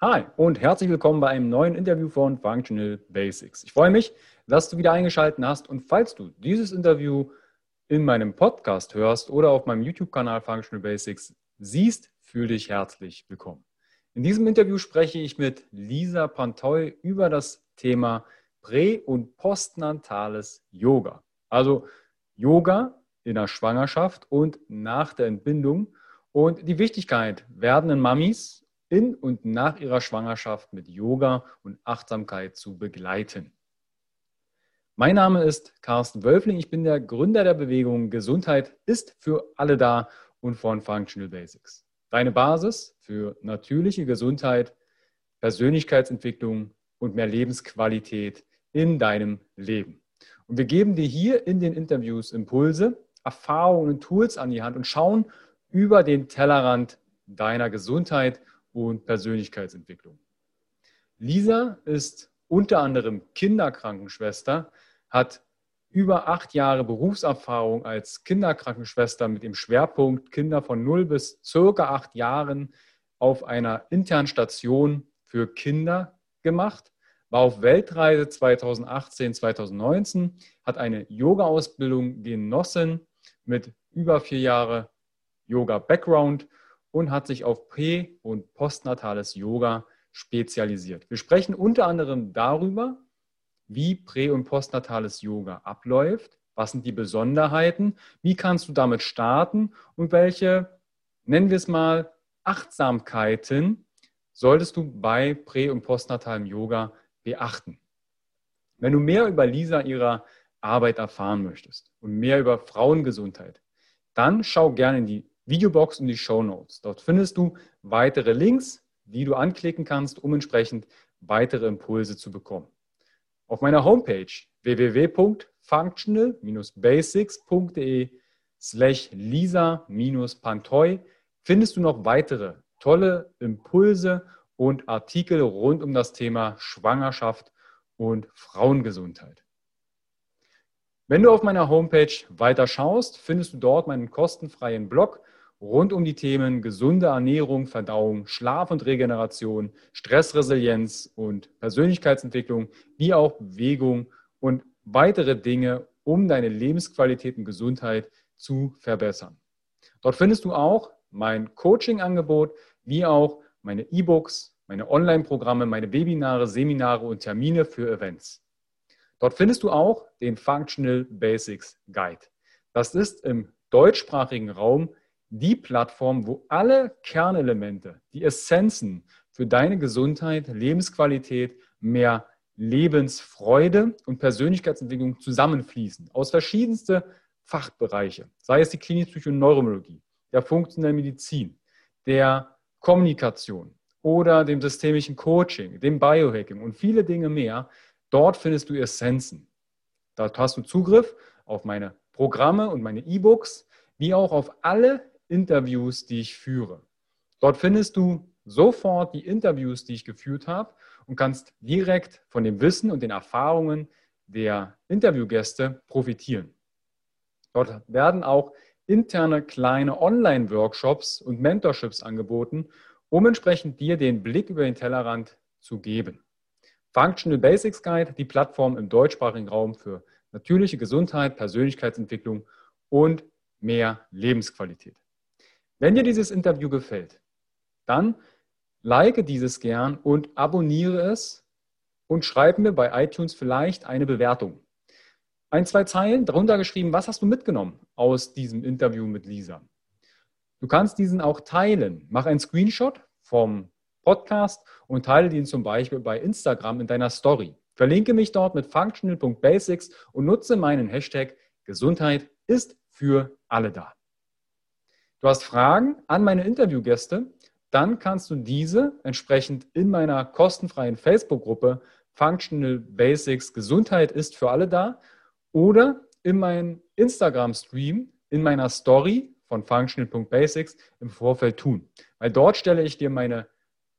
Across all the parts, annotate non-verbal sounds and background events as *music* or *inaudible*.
Hi und herzlich willkommen bei einem neuen Interview von Functional Basics. Ich freue mich, dass du wieder eingeschaltet hast und falls du dieses Interview in meinem Podcast hörst oder auf meinem YouTube-Kanal Functional Basics siehst, fühle dich herzlich willkommen. In diesem Interview spreche ich mit Lisa Pantoy über das Thema Prä- und Postnatales Yoga. Also Yoga in der Schwangerschaft und nach der Entbindung und die Wichtigkeit werdenden Mamis in und nach ihrer Schwangerschaft mit Yoga und Achtsamkeit zu begleiten. Mein Name ist Carsten Wölfling. Ich bin der Gründer der Bewegung Gesundheit ist für alle da und von Functional Basics. Deine Basis für natürliche Gesundheit, Persönlichkeitsentwicklung und mehr Lebensqualität in deinem Leben. Und wir geben dir hier in den Interviews Impulse, Erfahrungen und Tools an die Hand und schauen über den Tellerrand deiner Gesundheit und Persönlichkeitsentwicklung. Lisa ist unter anderem Kinderkrankenschwester, hat über acht Jahre Berufserfahrung als Kinderkrankenschwester mit dem Schwerpunkt Kinder von 0 bis circa acht Jahren auf einer internen Station für Kinder gemacht, war auf Weltreise 2018, 2019, hat eine Yoga-Ausbildung genossen mit über vier Jahre Yoga-Background und hat sich auf prä- und postnatales Yoga spezialisiert. Wir sprechen unter anderem darüber, wie prä- und postnatales Yoga abläuft, was sind die Besonderheiten, wie kannst du damit starten und welche, nennen wir es mal, Achtsamkeiten solltest du bei prä- und postnatalem Yoga beachten. Wenn du mehr über Lisa ihrer Arbeit erfahren möchtest und mehr über Frauengesundheit, dann schau gerne in die Videobox und die Show Notes. Dort findest du weitere Links, die du anklicken kannst, um entsprechend weitere Impulse zu bekommen. Auf meiner Homepage www.functional-basics.de slash lisa-pantoy findest du noch weitere tolle Impulse und Artikel rund um das Thema Schwangerschaft und Frauengesundheit. Wenn du auf meiner Homepage weiter schaust, findest du dort meinen kostenfreien Blog rund um die Themen gesunde Ernährung, Verdauung, Schlaf und Regeneration, Stressresilienz und Persönlichkeitsentwicklung, wie auch Bewegung und weitere Dinge, um deine Lebensqualität und Gesundheit zu verbessern. Dort findest du auch mein Coaching-Angebot, wie auch meine E-Books, meine Online-Programme, meine Webinare, Seminare und Termine für Events. Dort findest du auch den Functional Basics Guide. Das ist im deutschsprachigen Raum die Plattform, wo alle Kernelemente, die Essenzen für deine Gesundheit, Lebensqualität, mehr Lebensfreude und Persönlichkeitsentwicklung zusammenfließen. Aus verschiedensten Fachbereiche, sei es die klinische Neurologie, der funktionellen Medizin, der Kommunikation oder dem systemischen Coaching, dem Biohacking und viele Dinge mehr. Dort findest du Essenzen. Dort hast du Zugriff auf meine Programme und meine E-Books, wie auch auf alle Interviews, die ich führe. Dort findest du sofort die Interviews, die ich geführt habe und kannst direkt von dem Wissen und den Erfahrungen der Interviewgäste profitieren. Dort werden auch interne kleine Online-Workshops und Mentorships angeboten, um entsprechend dir den Blick über den Tellerrand zu geben. Functional Basics Guide, die Plattform im deutschsprachigen Raum für natürliche Gesundheit, Persönlichkeitsentwicklung und mehr Lebensqualität. Wenn dir dieses Interview gefällt, dann like dieses gern und abonniere es und schreib mir bei iTunes vielleicht eine Bewertung. Ein, zwei Zeilen darunter geschrieben, was hast du mitgenommen aus diesem Interview mit Lisa? Du kannst diesen auch teilen. Mach einen Screenshot vom Podcast und teile den zum Beispiel bei Instagram in deiner Story. Verlinke mich dort mit functional.basics und nutze meinen Hashtag Gesundheit ist für alle da. Du hast Fragen an meine Interviewgäste, dann kannst du diese entsprechend in meiner kostenfreien Facebook-Gruppe Functional Basics Gesundheit ist für alle da oder in meinem Instagram-Stream, in meiner Story von functional.basics im Vorfeld tun. Weil dort stelle ich dir meine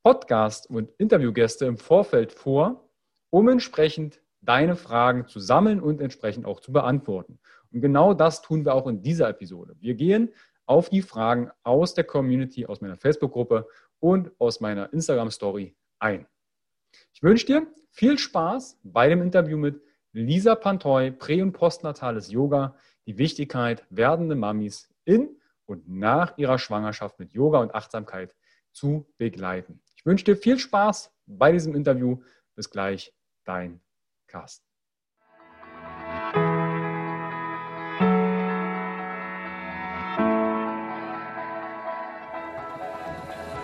Podcast- und Interviewgäste im Vorfeld vor, um entsprechend deine Fragen zu sammeln und entsprechend auch zu beantworten. Und genau das tun wir auch in dieser Episode. Wir gehen auf die Fragen aus der Community, aus meiner Facebook-Gruppe und aus meiner Instagram-Story ein. Ich wünsche dir viel Spaß bei dem Interview mit Lisa Pantoy, Prä- und Postnatales Yoga, die Wichtigkeit, werdende Mamis in und nach ihrer Schwangerschaft mit Yoga und Achtsamkeit zu begleiten. Ich wünsche dir viel Spaß bei diesem Interview. Bis gleich, dein Carsten.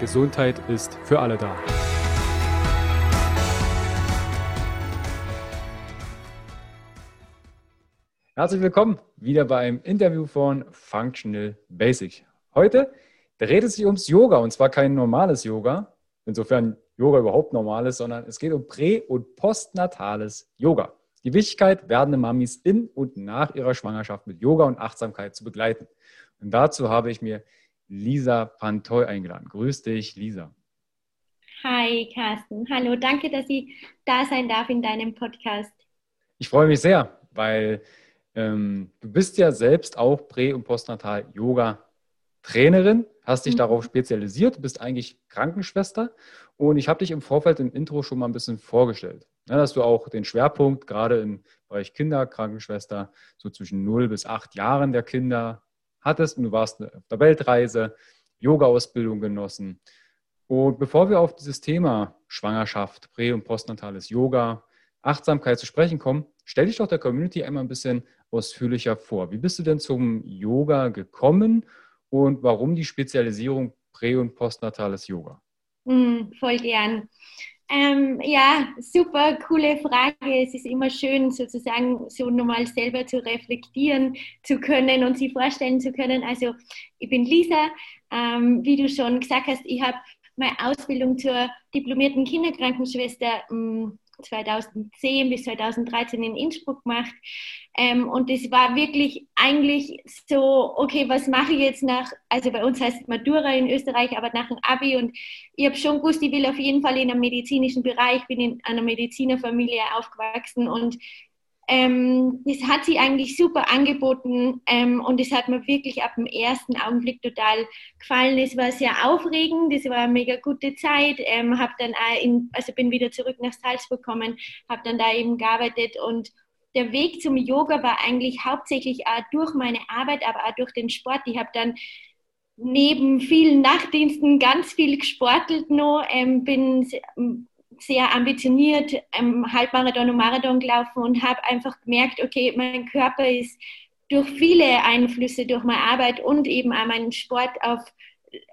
Gesundheit ist für alle da. Herzlich willkommen wieder beim Interview von Functional Basic. Heute dreht es sich ums Yoga und zwar kein normales Yoga, insofern Yoga überhaupt normal ist, sondern es geht um prä- und postnatales Yoga. Die Wichtigkeit, werdende Mamis in und nach ihrer Schwangerschaft mit Yoga und Achtsamkeit zu begleiten. Und dazu habe ich mir Lisa Pantoy eingeladen. Grüß dich, Lisa. Hi, Carsten. Hallo, danke, dass ich da sein darf in deinem Podcast. Ich freue mich sehr, weil ähm, du bist ja selbst auch Prä- und Postnatal-Yoga-Trainerin, hast dich mhm. darauf spezialisiert, bist eigentlich Krankenschwester und ich habe dich im Vorfeld im Intro schon mal ein bisschen vorgestellt. Ja, dass du auch den Schwerpunkt gerade im Bereich Kinderkrankenschwester so zwischen 0 bis 8 Jahren der Kinder hattest und du warst auf der Weltreise, Yoga-Ausbildung genossen. Und bevor wir auf dieses Thema Schwangerschaft, Prä- und Postnatales Yoga, Achtsamkeit zu sprechen kommen, stell dich doch der Community einmal ein bisschen ausführlicher vor. Wie bist du denn zum Yoga gekommen und warum die Spezialisierung Prä- und Postnatales Yoga? Mm, voll gern. Ähm, ja, super coole Frage. Es ist immer schön, sozusagen so nochmal selber zu reflektieren zu können und sich vorstellen zu können. Also, ich bin Lisa. Ähm, wie du schon gesagt hast, ich habe meine Ausbildung zur diplomierten Kinderkrankenschwester ähm, 2010 bis 2013 in Innsbruck gemacht. Ähm, und das war wirklich eigentlich so, okay, was mache ich jetzt nach, also bei uns heißt es Matura in Österreich, aber nach dem Abi. Und ich habe schon gewusst, ich will auf jeden Fall in einem medizinischen Bereich, bin in einer Medizinerfamilie aufgewachsen und ähm, das hat sie eigentlich super angeboten ähm, und es hat mir wirklich ab dem ersten Augenblick total gefallen. Es war sehr aufregend, es war eine mega gute Zeit. Ähm, hab dann in, also bin wieder zurück nach Salzburg gekommen, habe dann da eben gearbeitet und der Weg zum Yoga war eigentlich hauptsächlich auch durch meine Arbeit, aber auch durch den Sport. Ich habe dann neben vielen Nachtdiensten ganz viel gesportelt noch, ähm, bin sehr ambitioniert ähm, Halbmarathon und Marathon gelaufen und habe einfach gemerkt, okay, mein Körper ist durch viele Einflüsse, durch meine Arbeit und eben auch meinen Sport auf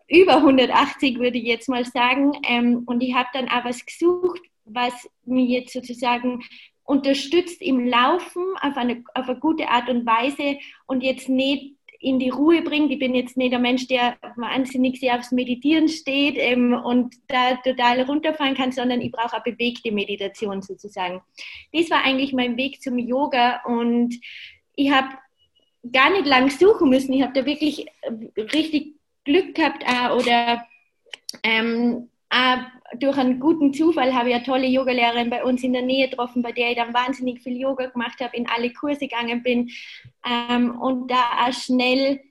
über 180, würde ich jetzt mal sagen. Ähm, und ich habe dann auch was gesucht, was mir jetzt sozusagen unterstützt im Laufen auf eine, auf eine gute Art und Weise und jetzt nicht in die Ruhe bringt. Ich bin jetzt nicht der Mensch, der wahnsinnig sehr aufs Meditieren steht ähm, und da total runterfahren kann, sondern ich brauche eine bewegte Meditation sozusagen. Das war eigentlich mein Weg zum Yoga und ich habe gar nicht lang suchen müssen. Ich habe da wirklich äh, richtig Glück gehabt äh, oder ähm, äh, durch einen guten Zufall habe ich eine tolle Yogalehrerin bei uns in der Nähe getroffen, bei der ich dann wahnsinnig viel Yoga gemacht habe, in alle Kurse gegangen bin ähm, und da auch schnell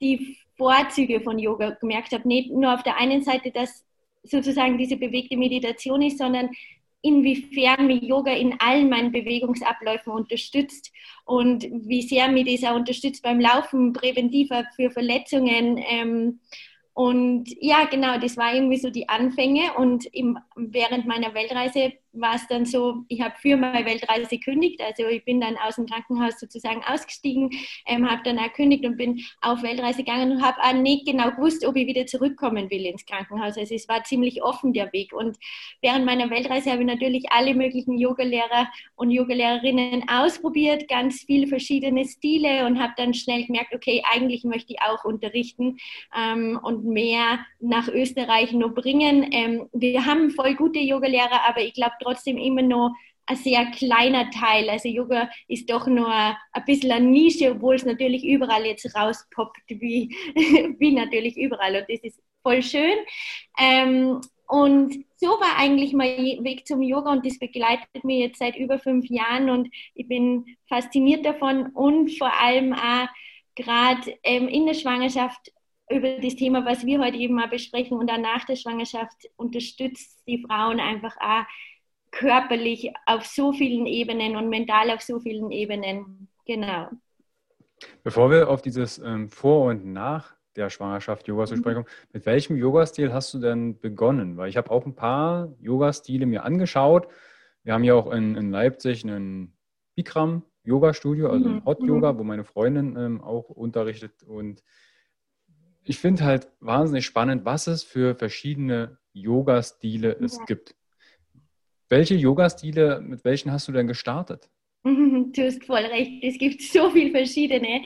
die Vorzüge von Yoga gemerkt habe. Nicht nur auf der einen Seite, dass sozusagen diese bewegte Meditation ist, sondern inwiefern mich Yoga in allen meinen Bewegungsabläufen unterstützt und wie sehr mich das auch unterstützt beim Laufen, präventiver für Verletzungen. Ähm, und ja, genau, das war irgendwie so die Anfänge. Und im, während meiner Weltreise war es dann so, ich habe für meine Weltreise gekündigt, also ich bin dann aus dem Krankenhaus sozusagen ausgestiegen, ähm, habe dann auch gekündigt und bin auf Weltreise gegangen und habe auch nicht genau gewusst, ob ich wieder zurückkommen will ins Krankenhaus. Also es war ziemlich offen der Weg und während meiner Weltreise habe ich natürlich alle möglichen Yogalehrer und Yogalehrerinnen ausprobiert, ganz viele verschiedene Stile und habe dann schnell gemerkt, okay, eigentlich möchte ich auch unterrichten ähm, und mehr nach Österreich noch bringen. Ähm, wir haben voll gute Yogalehrer, aber ich glaube trotzdem immer noch ein sehr kleiner Teil. Also Yoga ist doch nur ein bisschen eine Nische, obwohl es natürlich überall jetzt rauspoppt, wie, *laughs* wie natürlich überall. Und das ist voll schön. Ähm, und so war eigentlich mein Weg zum Yoga und das begleitet mich jetzt seit über fünf Jahren und ich bin fasziniert davon und vor allem auch gerade ähm, in der Schwangerschaft über das Thema, was wir heute eben mal besprechen und dann nach der Schwangerschaft unterstützt die Frauen einfach auch körperlich auf so vielen Ebenen und mental auf so vielen Ebenen. Genau. Bevor wir auf dieses ähm, Vor- und Nach der Schwangerschaft Yoga zu mhm. sprechen, mit welchem Yoga-Stil hast du denn begonnen? Weil ich habe auch ein paar Yoga-Stile mir angeschaut. Wir haben ja auch in, in Leipzig einen Bikram Yoga-Studio, also ein mhm. Hot Yoga, mhm. wo meine Freundin ähm, auch unterrichtet. Und ich finde halt wahnsinnig spannend, was es für verschiedene Yoga-Stile ja. es gibt. Welche Yoga-Stile, mit welchen hast du denn gestartet? *laughs* Du hast voll recht, es gibt so viele verschiedene.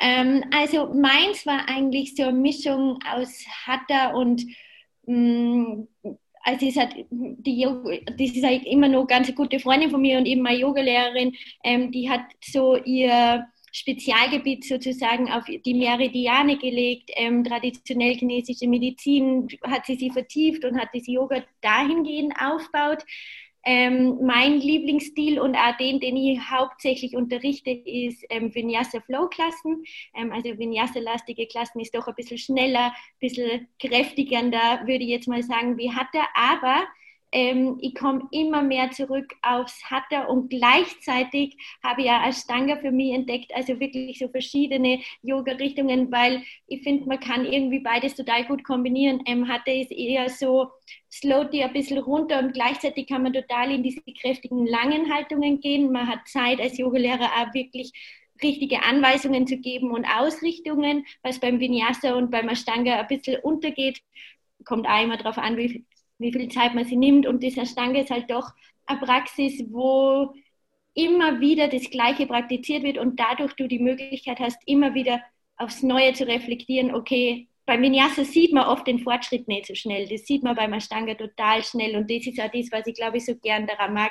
Ähm, also meins war eigentlich so eine Mischung aus Hatha und mh, mm, also es hat die Yoga, das ist halt immer noch ganz gute Freundin von mir und eben meine Yogalehrerin, ähm, die hat so ihr Spezialgebiet sozusagen auf die Meridiane gelegt. Ähm, traditionell chinesische Medizin hat sie sie vertieft und hat das Yoga dahingehend aufgebaut. Ähm, mein Lieblingsstil und auch den, den ich hauptsächlich unterrichte, ist ähm, Vinyasa Flow Klassen. Ähm, also Vinyasa-lastige Klassen ist doch ein bisschen schneller, ein bisschen kräftigender, würde ich jetzt mal sagen, wie Hatha. Aber ähm, ich komme immer mehr zurück aufs Hatha und gleichzeitig habe ich ja Ashtanga für mich entdeckt, also wirklich so verschiedene Yoga-Richtungen, weil ich finde, man kann irgendwie beides total gut kombinieren. Ähm, Hatha ist eher so, slowt die ein bisschen runter und gleichzeitig kann man total in diese kräftigen langen Haltungen gehen. Man hat Zeit als Yogalehrer auch wirklich richtige Anweisungen zu geben und Ausrichtungen, was beim Vinyasa und beim Ashtanga ein bisschen untergeht. Kommt auch immer darauf an, wie wie viel Zeit man sie nimmt. Und dieser Stange ist halt doch eine Praxis, wo immer wieder das Gleiche praktiziert wird und dadurch du die Möglichkeit hast, immer wieder aufs Neue zu reflektieren, okay, beim Vinyasa sieht man oft den Fortschritt nicht so schnell. Das sieht man beim Ashtanga total schnell und das ist auch das, was ich glaube ich so gern daran mag.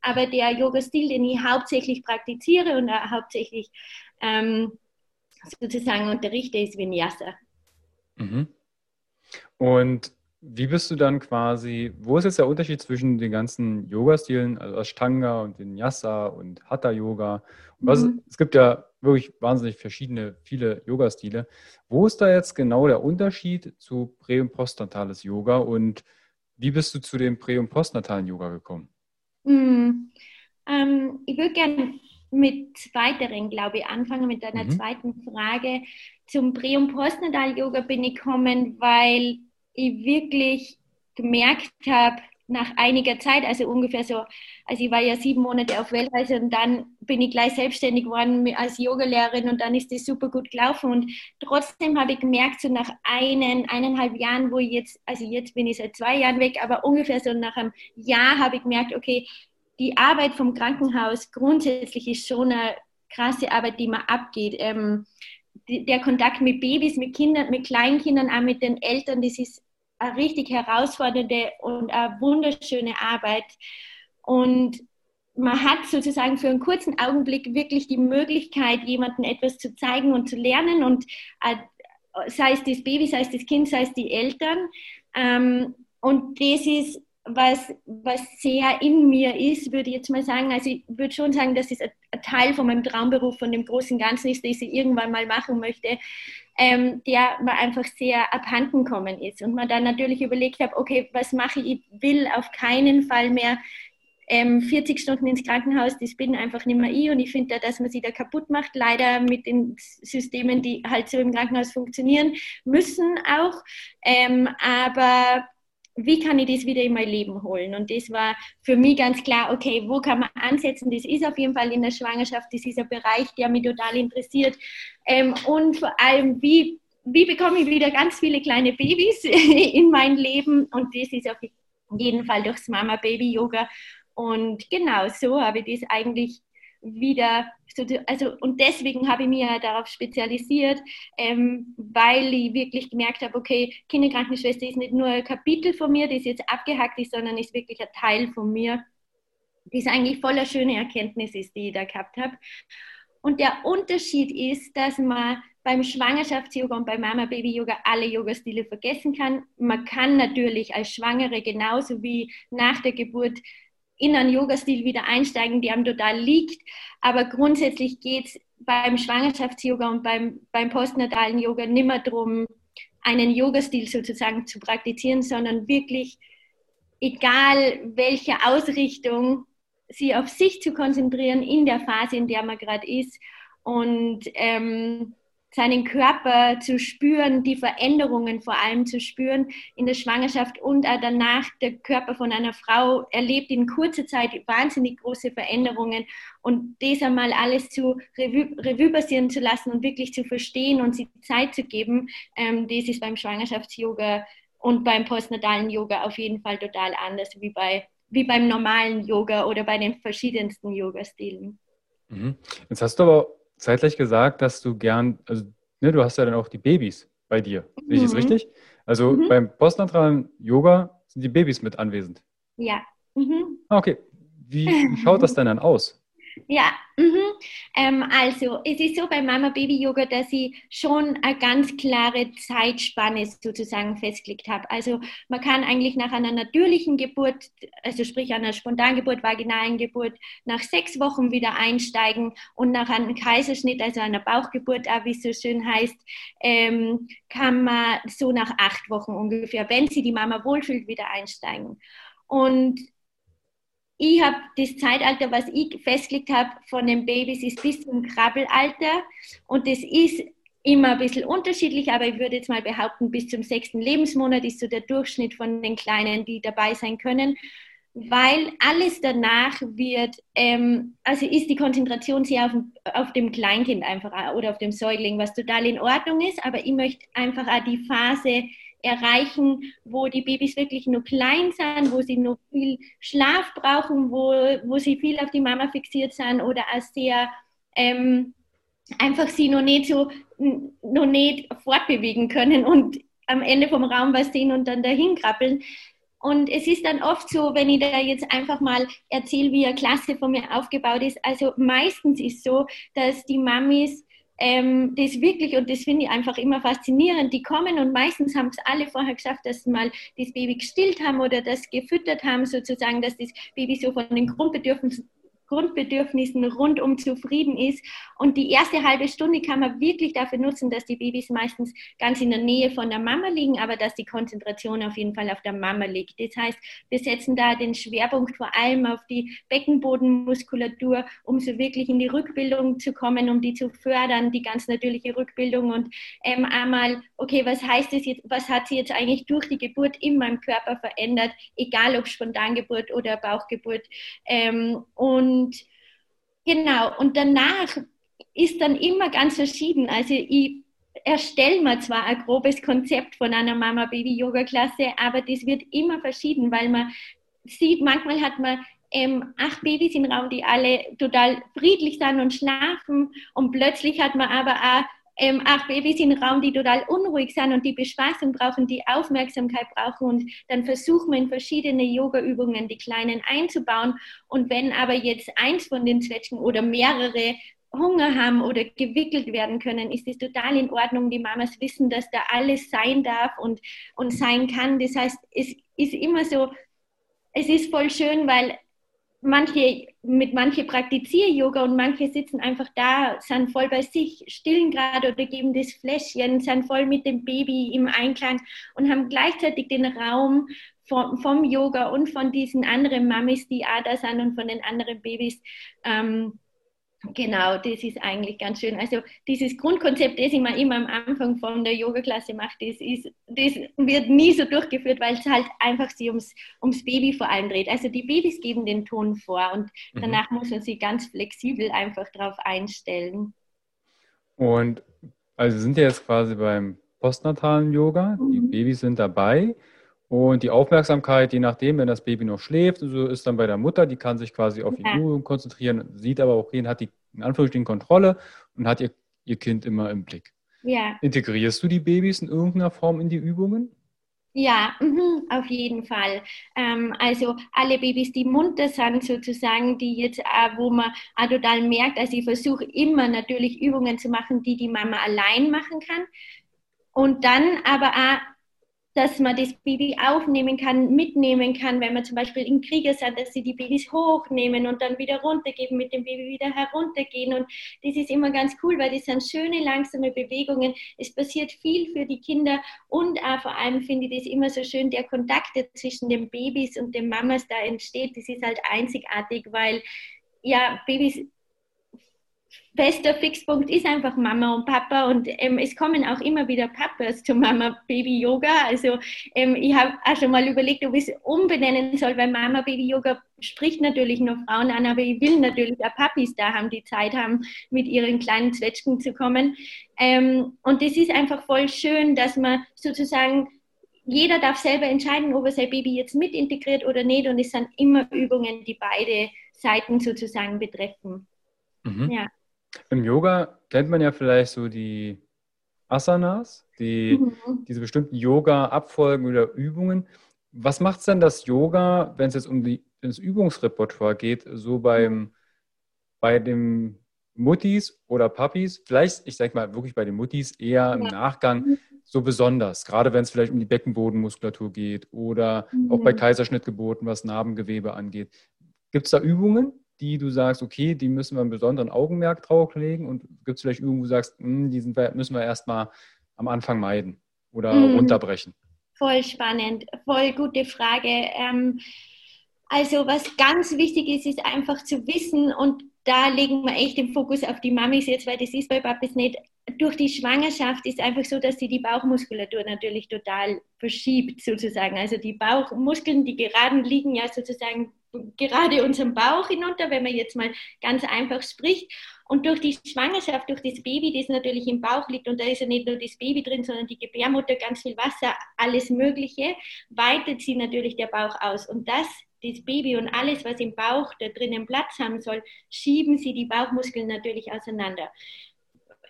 Aber der Yoga-Stil, den ich hauptsächlich praktiziere und hauptsächlich ähm, sozusagen unterrichte, ist Vinyasa. Mhm. Und wie bist du dann quasi, wo ist jetzt der Unterschied zwischen den ganzen Yoga-Stilen, also Ashtanga und Vinyasa und Hatha-Yoga? Mhm. Es gibt ja wirklich wahnsinnig verschiedene, viele Yoga-Stile. Wo ist da jetzt genau der Unterschied zu prä- und postnatales Yoga und wie bist du zu dem prä- und postnatalen Yoga gekommen? Mhm. Ähm, ich würde gerne mit weiteren, glaube ich, anfangen, mit einer mhm. zweiten Frage. Zum prä- und postnatal Yoga bin ich gekommen, weil ich wirklich gemerkt habe, nach einiger Zeit, also ungefähr so, also ich war ja sieben Monate auf Weltreise und dann bin ich gleich selbstständig geworden als Yogalehrerin und dann ist das super gut gelaufen und trotzdem habe ich gemerkt, so nach einen, eineinhalb Jahren, wo ich jetzt, also jetzt bin ich seit zwei Jahren weg, aber ungefähr so nach einem Jahr habe ich gemerkt, okay, die Arbeit vom Krankenhaus grundsätzlich ist schon eine krasse Arbeit, die man abgeht. Ähm, der Kontakt mit Babys, mit Kindern, mit Kleinkindern, auch mit den Eltern, das ist eine richtig herausfordernde und eine wunderschöne Arbeit. Und man hat sozusagen für einen kurzen Augenblick wirklich die Möglichkeit, jemandem etwas zu zeigen und zu lernen und äh, sei es das Baby, sei es das Kind, sei es die Eltern. Ähm, und das ist was, was sehr in mir ist, würde ich jetzt mal sagen. Also ich würde schon sagen, dass es Teil von meinem Traumberuf, von dem großen Ganzen ist, den ich irgendwann mal machen möchte, ähm, der mir einfach sehr abhanden kommen ist. Und man dann natürlich überlegt habe, okay, was mache ich? Ich will auf keinen Fall mehr ähm, 40 Stunden ins Krankenhaus, das bin einfach nicht mehr ich und ich finde da, dass man sie da kaputt macht, leider mit den Systemen, die halt so im Krankenhaus funktionieren müssen auch. Ähm, aber wie kann ich das wieder in mein Leben holen? Und das war für mich ganz klar, okay, wo kann man ansetzen? Das ist auf jeden Fall in der Schwangerschaft, das ist ein Bereich, der mich total interessiert. Ähm, und vor allem, wie, wie bekomme ich wieder ganz viele kleine Babys *laughs* in mein Leben? Und das ist auf jeden Fall durchs Mama-Baby-Yoga. Und genau so habe ich das eigentlich wieder, also und deswegen habe ich mich darauf spezialisiert, ähm, weil ich wirklich gemerkt habe, okay, Kinderkrankenschwester ist nicht nur ein Kapitel von mir, das jetzt abgehackt ist, sondern ist wirklich ein Teil von mir, das eigentlich voller schöne Erkenntnis ist, die ich da gehabt habe. Und der Unterschied ist, dass man beim Schwangerschafts-Yoga und beim Mama-Baby-Yoga alle Yoga-Stile vergessen kann. Man kann natürlich als Schwangere genauso wie nach der Geburt in einen Yoga-Stil wieder einsteigen, die einem total liegt. Aber grundsätzlich geht es beim Schwangerschafts-Yoga und beim, beim postnatalen Yoga nicht mehr darum, einen Yoga-Stil sozusagen zu praktizieren, sondern wirklich, egal welche Ausrichtung, sie auf sich zu konzentrieren in der Phase, in der man gerade ist. Und ähm, seinen Körper zu spüren, die Veränderungen vor allem zu spüren in der Schwangerschaft und auch danach der Körper von einer Frau erlebt in kurzer Zeit wahnsinnig große Veränderungen und das einmal alles zu Revue, Revue passieren zu lassen und wirklich zu verstehen und sich Zeit zu geben, ähm, das ist beim Schwangerschafts-Yoga und beim postnatalen Yoga auf jeden Fall total anders wie, bei, wie beim normalen Yoga oder bei den verschiedensten Yoga-Stilen. Mhm. Jetzt hast du aber zeitgleich gesagt, dass du gern, also ne, du hast ja dann auch die Babys bei dir. Sehe ich das mhm. richtig? Also mhm. beim postnatralen Yoga sind die Babys mit anwesend. Ja. Mhm. Ah, okay. Wie, wie schaut das denn dann aus? Ja, mhm. ähm, also es ist so bei Mama Baby Yoga, dass ich schon eine ganz klare Zeitspanne sozusagen festgelegt habe. Also man kann eigentlich nach einer natürlichen Geburt, also sprich einer Spontangeburt, vaginalen Geburt, nach sechs Wochen wieder einsteigen und nach einem Kaiserschnitt, also einer Bauchgeburt, auch wie es so schön heißt, ähm, kann man so nach acht Wochen ungefähr, wenn sie die Mama wohlfühlt, wieder einsteigen. Und ich habe das Zeitalter, was ich festgelegt habe von den Babys, ist bis zum Krabbelalter. Und das ist immer ein bisschen unterschiedlich, aber ich würde jetzt mal behaupten, bis zum sechsten Lebensmonat ist so der Durchschnitt von den Kleinen, die dabei sein können. Weil alles danach wird, ähm, also ist die Konzentration sehr auf, auf dem Kleinkind einfach oder auf dem Säugling, was total in Ordnung ist, aber ich möchte einfach auch die Phase erreichen, wo die Babys wirklich nur klein sind, wo sie nur viel Schlaf brauchen, wo, wo sie viel auf die Mama fixiert sind oder auch sehr ähm, einfach sie noch nicht so noch nicht fortbewegen können und am Ende vom Raum was sehen und dann dahin krabbeln. Und es ist dann oft so, wenn ich da jetzt einfach mal erzähle, wie eine Klasse von mir aufgebaut ist. Also meistens ist so, dass die Mamis ähm, das wirklich, und das finde ich einfach immer faszinierend, die kommen und meistens haben es alle vorher geschafft, dass sie mal das Baby gestillt haben oder das gefüttert haben, sozusagen, dass das Baby so von den Grundbedürfnissen Grundbedürfnissen rundum zufrieden ist. Und die erste halbe Stunde kann man wirklich dafür nutzen, dass die Babys meistens ganz in der Nähe von der Mama liegen, aber dass die Konzentration auf jeden Fall auf der Mama liegt. Das heißt, wir setzen da den Schwerpunkt vor allem auf die Beckenbodenmuskulatur, um so wirklich in die Rückbildung zu kommen, um die zu fördern, die ganz natürliche Rückbildung und ähm, einmal, okay, was heißt das jetzt, was hat sie jetzt eigentlich durch die Geburt in meinem Körper verändert, egal ob Spontangeburt oder Bauchgeburt. Ähm, und und genau, und danach ist dann immer ganz verschieden. Also ich erstelle mir zwar ein grobes Konzept von einer Mama-Baby-Yoga-Klasse, aber das wird immer verschieden, weil man sieht, manchmal hat man ähm, acht Babys im Raum, die alle total friedlich sind und schlafen und plötzlich hat man aber auch ähm, acht Babys im Raum, die total unruhig sind und die Bespaßung brauchen, die Aufmerksamkeit brauchen. Und dann versuchen wir in verschiedene Yoga-Übungen die Kleinen einzubauen. Und wenn aber jetzt eins von den Zwetschgen oder mehrere Hunger haben oder gewickelt werden können, ist es total in Ordnung. Die Mamas wissen, dass da alles sein darf und, und sein kann. Das heißt, es ist immer so, es ist voll schön, weil manche, mit manche praktizieren Yoga und manche sitzen einfach da, sind voll bei sich, stillen gerade oder geben das Fläschchen, sind voll mit dem Baby im Einklang und haben gleichzeitig den Raum vom, vom Yoga und von diesen anderen Mamis, die auch da sind und von den anderen Babys. Ähm, Genau, das ist eigentlich ganz schön. Also dieses Grundkonzept, das ich mir immer am Anfang von der Yoga-Klasse mache, das, ist, das wird nie so durchgeführt, weil es halt einfach sich ums, ums Baby vor allem dreht. Also die Babys geben den Ton vor und mhm. danach muss man sich ganz flexibel einfach darauf einstellen. Und also sind ja jetzt quasi beim postnatalen Yoga, mhm. die Babys sind dabei. Und die Aufmerksamkeit, je nachdem, wenn das Baby noch schläft, so ist dann bei der Mutter, die kann sich quasi auf die Übung konzentrieren, sieht aber auch hin, hat die in Anführungsstrichen Kontrolle und hat ihr, ihr Kind immer im Blick. Ja. Integrierst du die Babys in irgendeiner Form in die Übungen? Ja, mh, auf jeden Fall. Ähm, also alle Babys, die munter sind sozusagen, die jetzt, äh, wo man auch total merkt, also ich versuche immer natürlich Übungen zu machen, die die Mama allein machen kann. Und dann aber auch dass man das Baby aufnehmen kann, mitnehmen kann, wenn man zum Beispiel in Kriege sind, dass sie die Babys hochnehmen und dann wieder runtergeben, mit dem Baby wieder heruntergehen. Und das ist immer ganz cool, weil das sind schöne, langsame Bewegungen. Es passiert viel für die Kinder und auch vor allem finde ich das immer so schön, der Kontakt zwischen den Babys und den Mamas da entsteht. Das ist halt einzigartig, weil ja, Babys bester Fixpunkt ist einfach Mama und Papa und ähm, es kommen auch immer wieder Papas zu Mama Baby Yoga. Also ähm, ich habe auch schon mal überlegt, ob ich es umbenennen soll, weil Mama Baby Yoga spricht natürlich nur Frauen an, aber ich will natürlich auch Papis da haben, die Zeit haben, mit ihren kleinen Zwetschgen zu kommen. Ähm, und das ist einfach voll schön, dass man sozusagen jeder darf selber entscheiden, ob er sein Baby jetzt mit integriert oder nicht. Und es sind immer Übungen, die beide Seiten sozusagen betreffen. Mhm. Ja. Im Yoga kennt man ja vielleicht so die Asanas, die, mhm. diese bestimmten Yoga-Abfolgen oder Übungen. Was macht es denn das Yoga, wenn es jetzt um die, das Übungsrepertoire geht, so beim, bei den Muttis oder Papis, vielleicht, ich sag mal wirklich bei den Muttis, eher im ja. Nachgang mhm. so besonders, gerade wenn es vielleicht um die Beckenbodenmuskulatur geht oder mhm. auch bei mhm. Kaiserschnittgeburten, was Narbengewebe angeht. Gibt es da Übungen, die du sagst, okay, die müssen wir einen besonderen Augenmerk drauflegen und gibt es vielleicht irgendwo, wo du sagst, mh, hm, die sind, müssen wir erstmal am Anfang meiden oder mhm. runterbrechen? Voll spannend, voll gute Frage. Ähm, also was ganz wichtig ist, ist einfach zu wissen und da legen wir echt den Fokus auf die Mamis jetzt, weil das ist bei Papis nicht. Durch die Schwangerschaft ist einfach so, dass sie die Bauchmuskulatur natürlich total verschiebt, sozusagen. Also die Bauchmuskeln, die geraden, liegen ja sozusagen gerade unseren Bauch hinunter, wenn man jetzt mal ganz einfach spricht. Und durch die Schwangerschaft, durch das Baby, das natürlich im Bauch liegt, und da ist ja nicht nur das Baby drin, sondern die Gebärmutter, ganz viel Wasser, alles Mögliche, weitet sie natürlich der Bauch aus. Und das, das Baby und alles, was im Bauch da drinnen Platz haben soll, schieben sie die Bauchmuskeln natürlich auseinander.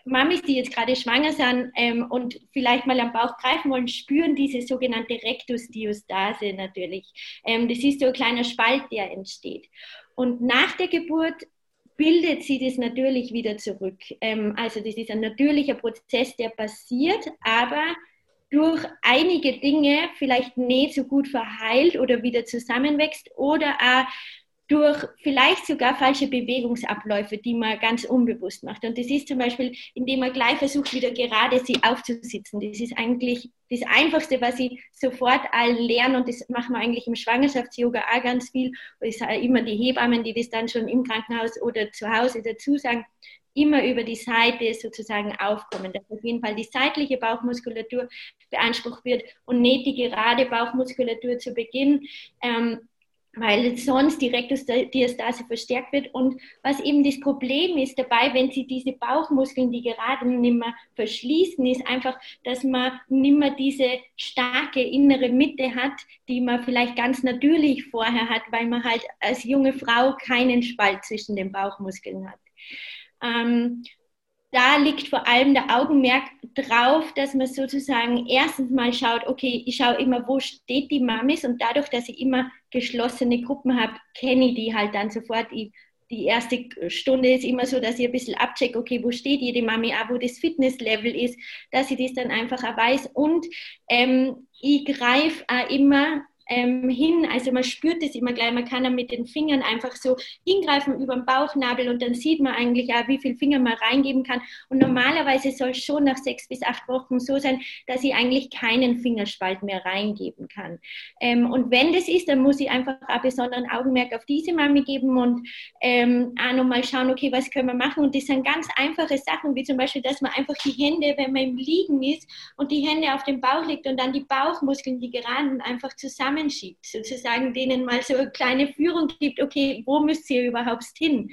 Mamis, die jetzt gerade schwanger sind ähm, und vielleicht mal am Bauch greifen wollen, spüren diese sogenannte Rectusdiastase natürlich. Ähm, das ist so ein kleiner Spalt, der entsteht. Und nach der Geburt bildet sie das natürlich wieder zurück. Ähm, also das ist ein natürlicher Prozess, der passiert, aber durch einige Dinge vielleicht nicht so gut verheilt oder wieder zusammenwächst oder auch durch vielleicht sogar falsche Bewegungsabläufe, die man ganz unbewusst macht. Und das ist zum Beispiel, indem man gleich versucht, wieder gerade sie aufzusitzen. Das ist eigentlich das Einfachste, was sie sofort allen lernen. Und das machen wir eigentlich im Schwangerschafts-Yoga auch ganz viel. Und ich sage immer die Hebammen, die das dann schon im Krankenhaus oder zu Hause dazu sagen, immer über die Seite sozusagen aufkommen, dass auf jeden Fall die seitliche Bauchmuskulatur beansprucht wird und nicht die gerade Bauchmuskulatur zu Beginn. Ähm, weil sonst die Rektusdiastase verstärkt wird. Und was eben das Problem ist dabei, wenn Sie diese Bauchmuskeln, die gerade nicht mehr verschließen, ist einfach, dass man nicht mehr diese starke innere Mitte hat, die man vielleicht ganz natürlich vorher hat, weil man halt als junge Frau keinen Spalt zwischen den Bauchmuskeln hat. Ähm, da liegt vor allem der Augenmerk drauf, dass man sozusagen erstens mal schaut, okay, ich schaue immer, wo steht die Mamis und dadurch, dass ich immer geschlossene Gruppen habe, kenne ich die halt dann sofort. Ich, die erste Stunde ist immer so, dass ich ein bisschen abchecke, okay, wo steht jede Mami, auch wo das Fitnesslevel ist, dass ich das dann einfach auch weiß. Und ähm, ich greife auch immer ähm, hin. Also man spürt es immer gleich, man kann dann mit den Fingern einfach so hingreifen über den Bauchnabel und dann sieht man eigentlich ja, wie viel Finger man reingeben kann. Und normalerweise soll es schon nach sechs bis acht Wochen so sein, dass ich eigentlich keinen Fingerspalt mehr reingeben kann. Ähm, und wenn das ist, dann muss ich einfach ein besonderen Augenmerk auf diese Mami geben und ähm, auch nochmal schauen, okay, was können wir machen? Und das sind ganz einfache Sachen, wie zum Beispiel, dass man einfach die Hände, wenn man im Liegen ist und die Hände auf dem Bauch legt und dann die Bauchmuskeln, die geraden, einfach zusammenschiebt, sozusagen denen mal so eine kleine Führung gibt, okay, wo müsst ihr überhaupt hin?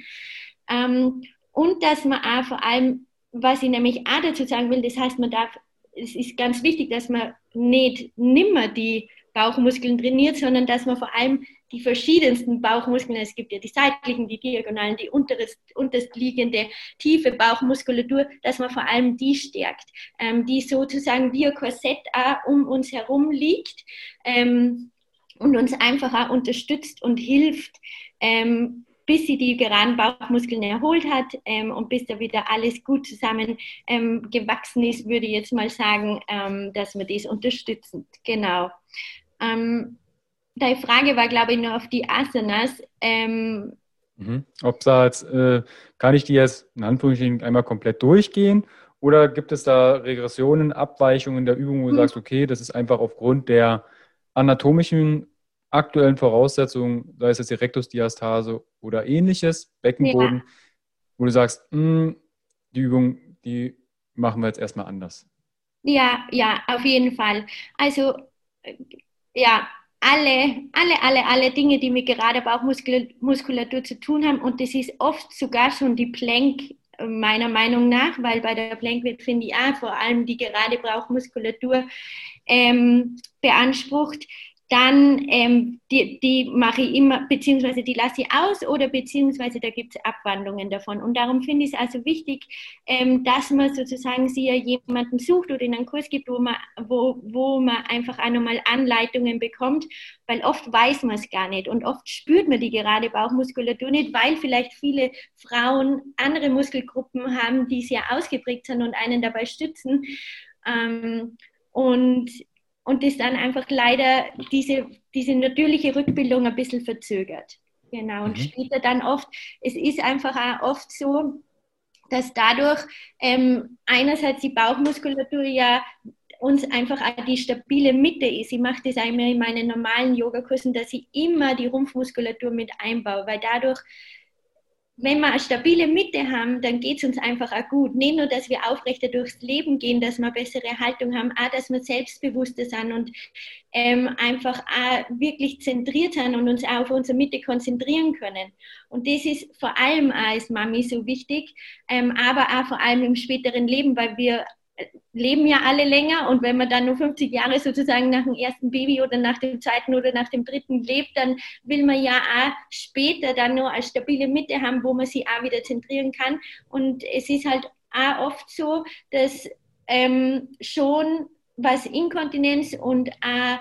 Ähm, und dass man auch vor allem, was ich nämlich auch dazu sagen will, das heißt, man darf, es ist ganz wichtig, dass man nicht nimmer die Bauchmuskeln trainiert, sondern dass man vor allem die verschiedensten Bauchmuskeln, es gibt ja die seitlichen, die diagonalen, die unterst, unterstliegende tiefe Bauchmuskulatur, dass man vor allem die stärkt, ähm, die sozusagen wie ein Korsett auch um uns herum liegt ähm, und uns einfach auch unterstützt und hilft, ähm, bis sie die geraden Bauchmuskeln erholt hat ähm, und bis da wieder alles gut zusammen ähm, gewachsen ist, würde ich jetzt mal sagen, ähm, dass wir das unterstützen. Genau. Ähm, deine Frage war, glaube ich, nur auf die Asanas. Ähm, mhm. Ob da jetzt, äh, kann ich die jetzt in Anführungsstrichen einmal komplett durchgehen oder gibt es da Regressionen, Abweichungen der Übung, wo du mhm. sagst, okay, das ist einfach aufgrund der anatomischen aktuellen Voraussetzungen, sei es jetzt die Rektusdiastase oder ähnliches, Beckenboden, ja. wo du sagst, mh, hm, die Übung, die machen wir jetzt erstmal anders? Ja, ja, auf jeden Fall. Also, ja, alle, alle, alle, alle Dinge, die mit gerade Bauchmuskulatur zu tun haben. Und das ist oft sogar schon die Plank meiner Meinung nach, weil bei der Plank wird, finde ich, auch vor allem die gerade Bauchmuskulatur ähm, beansprucht dann ähm, die, die mache ich immer, beziehungsweise die lasse ich aus oder beziehungsweise da gibt es Abwandlungen davon. Und darum finde ich es also wichtig, ähm, dass man sozusagen sich ja jemanden sucht oder in einen Kurs gibt, wo man, wo, wo man einfach auch nochmal Anleitungen bekommt, weil oft weiß man es gar nicht und oft spürt man die gerade Bauchmuskulatur nicht, weil vielleicht viele Frauen andere Muskelgruppen haben, die sehr ausgeprägt sind und einen dabei stützen. Ähm, und und das dann einfach leider diese, diese natürliche Rückbildung ein bisschen verzögert. Genau. Und mhm. später dann oft, es ist einfach auch oft so, dass dadurch ähm, einerseits die Bauchmuskulatur ja uns einfach auch die stabile Mitte ist. Ich mache das einmal in meinen normalen Yogakursen, dass ich immer die Rumpfmuskulatur mit einbaue, weil dadurch wenn wir eine stabile Mitte haben, dann geht es uns einfach auch gut. Nicht nur, dass wir aufrechter durchs Leben gehen, dass wir bessere Haltung haben, auch, dass wir selbstbewusster sind und ähm, einfach auch wirklich zentriert sind und uns auch auf unsere Mitte konzentrieren können. Und das ist vor allem auch als Mami so wichtig, ähm, aber auch vor allem im späteren Leben, weil wir leben ja alle länger und wenn man dann nur 50 Jahre sozusagen nach dem ersten Baby oder nach dem zweiten oder nach dem dritten lebt, dann will man ja auch später dann nur eine stabile Mitte haben, wo man sich auch wieder zentrieren kann. Und es ist halt auch oft so, dass ähm, schon was Inkontinenz und auch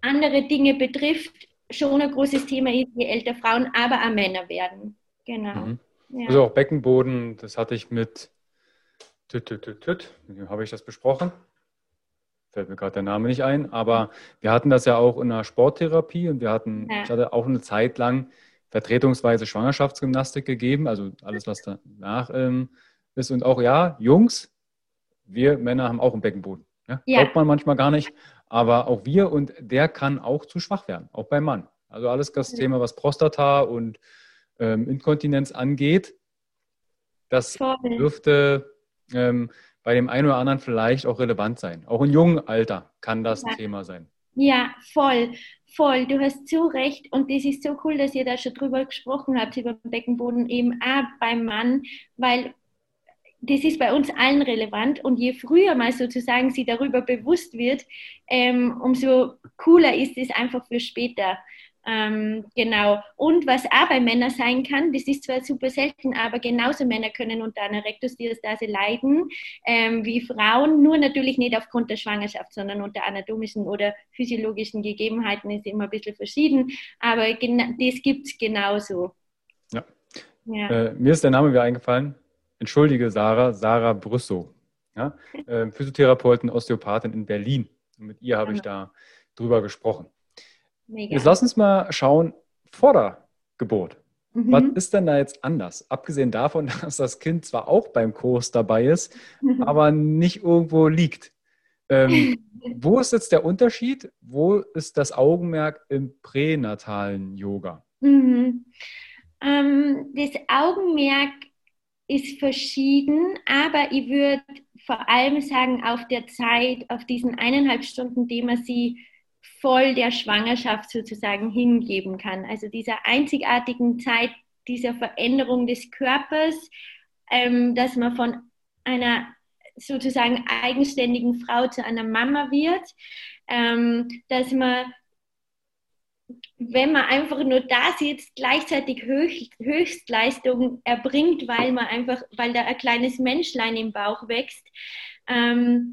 andere Dinge betrifft, schon ein großes Thema ist, je älter Frauen, aber auch Männer werden. Genau. Mhm. Ja. Also auch Beckenboden, das hatte ich mit Tüt, tüt, tüt, tüt. Habe ich das besprochen? Fällt mir gerade der Name nicht ein, aber wir hatten das ja auch in der Sporttherapie und wir hatten, ja. ich hatte auch eine Zeit lang vertretungsweise Schwangerschaftsgymnastik gegeben, also alles, was danach ähm, ist. Und auch ja, Jungs, wir Männer haben auch einen Beckenboden. Ja? Ja. Glaubt man manchmal gar nicht, aber auch wir und der kann auch zu schwach werden, auch beim Mann. Also alles das Thema, was Prostata und ähm, Inkontinenz angeht, das Voll. dürfte ähm, bei dem einen oder anderen vielleicht auch relevant sein. Auch im jungen Alter kann das ja. ein Thema sein. Ja, voll, voll. Du hast zu Recht. Und das ist so cool, dass ihr da schon drüber gesprochen habt, über den Beckenboden, eben auch beim Mann, weil das ist bei uns allen relevant und je früher mal sozusagen sie darüber bewusst wird, ähm, umso cooler ist es einfach für später. Ähm, genau. Und was auch bei Männern sein kann, das ist zwar super selten, aber genauso Männer können unter einer Rektusdiastase leiden ähm, wie Frauen, nur natürlich nicht aufgrund der Schwangerschaft, sondern unter anatomischen oder physiologischen Gegebenheiten ist immer ein bisschen verschieden, aber das gibt es genauso. Ja. ja. Äh, mir ist der Name wieder eingefallen. Entschuldige, Sarah, Sarah Brüssow. Ja? *laughs* Äh, Physiotherapeutin, Osteopathin in Berlin. Und mit ihr habe ich da drüber gesprochen. Mega. Jetzt lass uns mal schauen, vor der Geburt. Mhm. Was ist denn da jetzt anders? Abgesehen davon, *laughs* dass das Kind zwar auch beim Kurs dabei ist, mhm. aber nicht irgendwo liegt. Ähm, *laughs* wo ist jetzt der Unterschied? Wo ist das Augenmerk im pränatalen Yoga? Mhm. Ähm, das Augenmerk ist verschieden, aber ich würde vor allem sagen, auf der Zeit, auf diesen eineinhalb Stunden, die man sie voll der Schwangerschaft sozusagen hingeben kann. Also dieser einzigartigen Zeit, dieser Veränderung des Körpers, ähm, dass man von einer sozusagen eigenständigen Frau zu einer Mama wird, ähm, dass man, wenn man einfach nur da sitzt, gleichzeitig Höchst, Höchstleistung erbringt, weil man einfach, weil da ein kleines Menschlein im Bauch wächst. Ähm,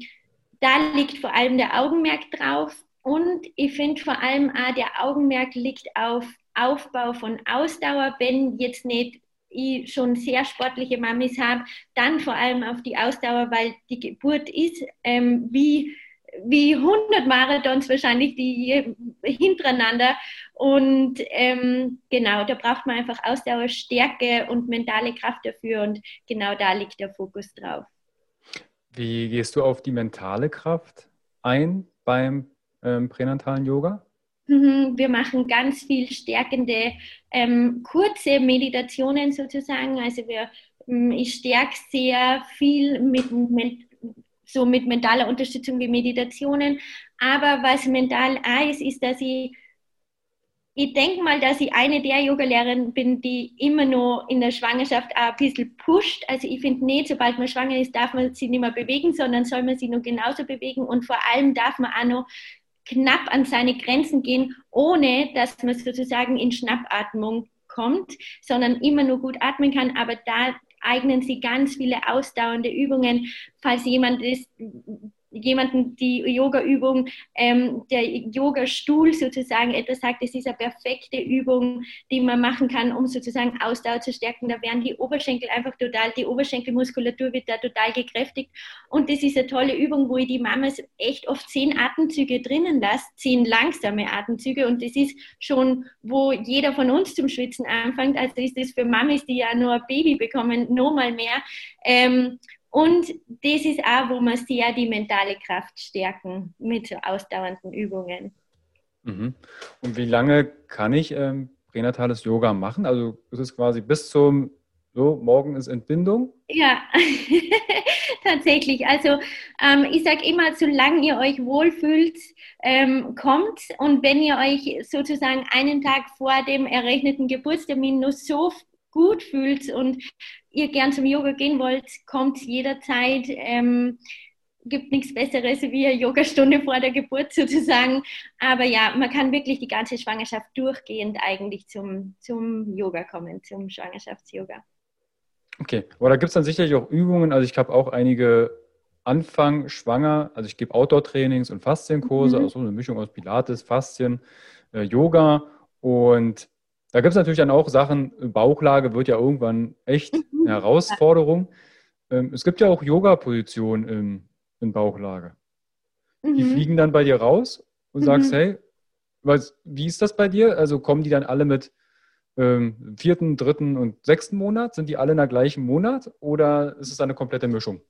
da liegt vor allem der Augenmerk drauf und ich finde vor allem auch, der Augenmerk liegt auf Aufbau von Ausdauer, wenn jetzt nicht ich schon sehr sportliche Mamis habe, dann vor allem auf die Ausdauer, weil die Geburt ist ähm, wie, wie 100 Marathons wahrscheinlich die hintereinander. Und ähm, genau, da braucht man einfach Ausdauer, Stärke und mentale Kraft dafür. Und genau da liegt der Fokus drauf. Wie gehst du auf die mentale Kraft ein beim ähm, pränatalen Yoga? Mhm, wir machen ganz viel stärkende, ähm, kurze Meditationen sozusagen. Also wir, ähm, ich stärke sehr viel mit, so mit mentaler Unterstützung die Meditationen. Aber was mental auch ist, ist, dass ich ich denke mal, dass ich eine der Yoga-Lehrerinnen bin, die immer noch in der Schwangerschaft ein bisschen pusht. Also ich finde nicht, sobald man schwanger ist, darf man sich nicht mehr bewegen, sondern soll man sich nur genauso bewegen. Und vor allem darf man auch noch knapp an seine Grenzen gehen, ohne dass man sozusagen in Schnappatmung kommt, sondern immer nur gut atmen kann. Aber da eignen sie ganz viele ausdauernde Übungen, falls jemand ist, jemanden die Yoga-Übung, ähm, der Yoga-Stuhl sozusagen etwas sagt, es ist eine perfekte Übung, die man machen kann, um sozusagen Ausdauer zu stärken. Da werden die Oberschenkel einfach total, die Oberschenkelmuskulatur wird da total gekräftigt. Und das ist eine tolle Übung, wo ich die Mamas echt oft zehn Atemzüge drinnen lasse, zehn langsame Atemzüge. Und das ist schon, wo jeder von uns zum Schwitzen anfängt. Also ist das für Mamas, die ja nur ein Baby bekommen, noch mal mehr. Ähm, und das ist auch, wo man sehr die mentale Kraft stärken mit ausdauernden Übungen. Mhm. Und wie lange kann ich ähm, pränatales Yoga machen? Also ist es quasi bis zum, so, morgen ist Entbindung? Ja, *laughs* tatsächlich. Also ähm, ich sage immer, solange ihr euch wohlfühlt, ähm, kommt. Und wenn ihr euch sozusagen einen Tag vor dem errechneten Geburtstermin nur so gut fühlt und ihr gern zum Yoga gehen wollt, kommt jederzeit. Ähm, gibt nichts Besseres wie eine Yogastunde vor der Geburt sozusagen. Aber ja, man kann wirklich die ganze Schwangerschaft durchgehend eigentlich zum, zum Yoga kommen, zum Schwangerschafts-Yoga. Okay, aber da gibt es dann sicherlich auch Übungen. Also ich habe auch einige Anfang schwanger, also ich gebe Outdoor-Trainings und Faszienkurse, mhm. also eine Mischung aus Pilates, Faszien, äh, Yoga und da gibt es natürlich dann auch Sachen, Bauchlage wird ja irgendwann echt mhm. eine Herausforderung. Ähm, es gibt ja auch Yoga-Positionen in, in Bauchlage. Mhm. Die fliegen dann bei dir raus und mhm. sagst, hey, was, wie ist das bei dir? Also kommen die dann alle mit ähm, vierten, dritten und sechsten Monat? Sind die alle in der gleichen Monat oder ist es eine komplette Mischung?